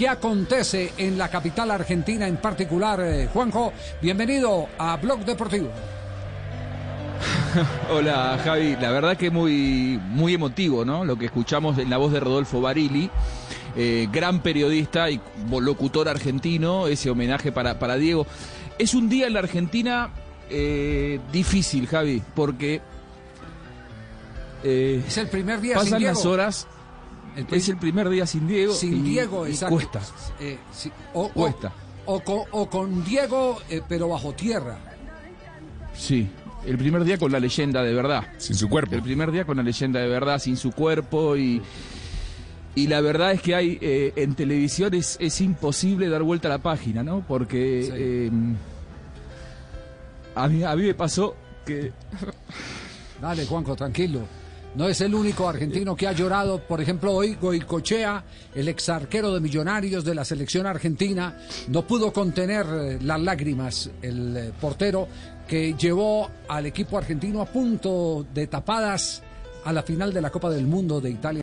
¿Qué acontece en la capital argentina en particular? Eh, Juanjo, bienvenido a Blog Deportivo. Hola Javi, la verdad que muy, muy emotivo, ¿no? Lo que escuchamos en la voz de Rodolfo Barili, eh, gran periodista y locutor argentino, ese homenaje para, para Diego. Es un día en la Argentina eh, difícil, Javi, porque... Eh, es el primer día pasan sin las horas es el primer día sin Diego. Sin Diego, y cuesta. o, cuesta. O, con, Diego, pero bajo tierra. Sí, el primer día con la leyenda de verdad. Sin su cuerpo. El primer día con la leyenda de verdad, sin su cuerpo y... Y la verdad es que hay eh, en televisión es, imposible dar vuelta a la página, ¿no? Porque em, a, mí, a mí me pasó que... Dale, Juanjo, tranquilo. No es el único argentino que ha llorado. Por ejemplo, hoy Goicochea, el ex arquero de Millonarios de la selección argentina, no pudo contener eh, las lágrimas. El eh, portero que llevó al equipo argentino a punto de tapadas a la final de la Copa del Mundo de Italia.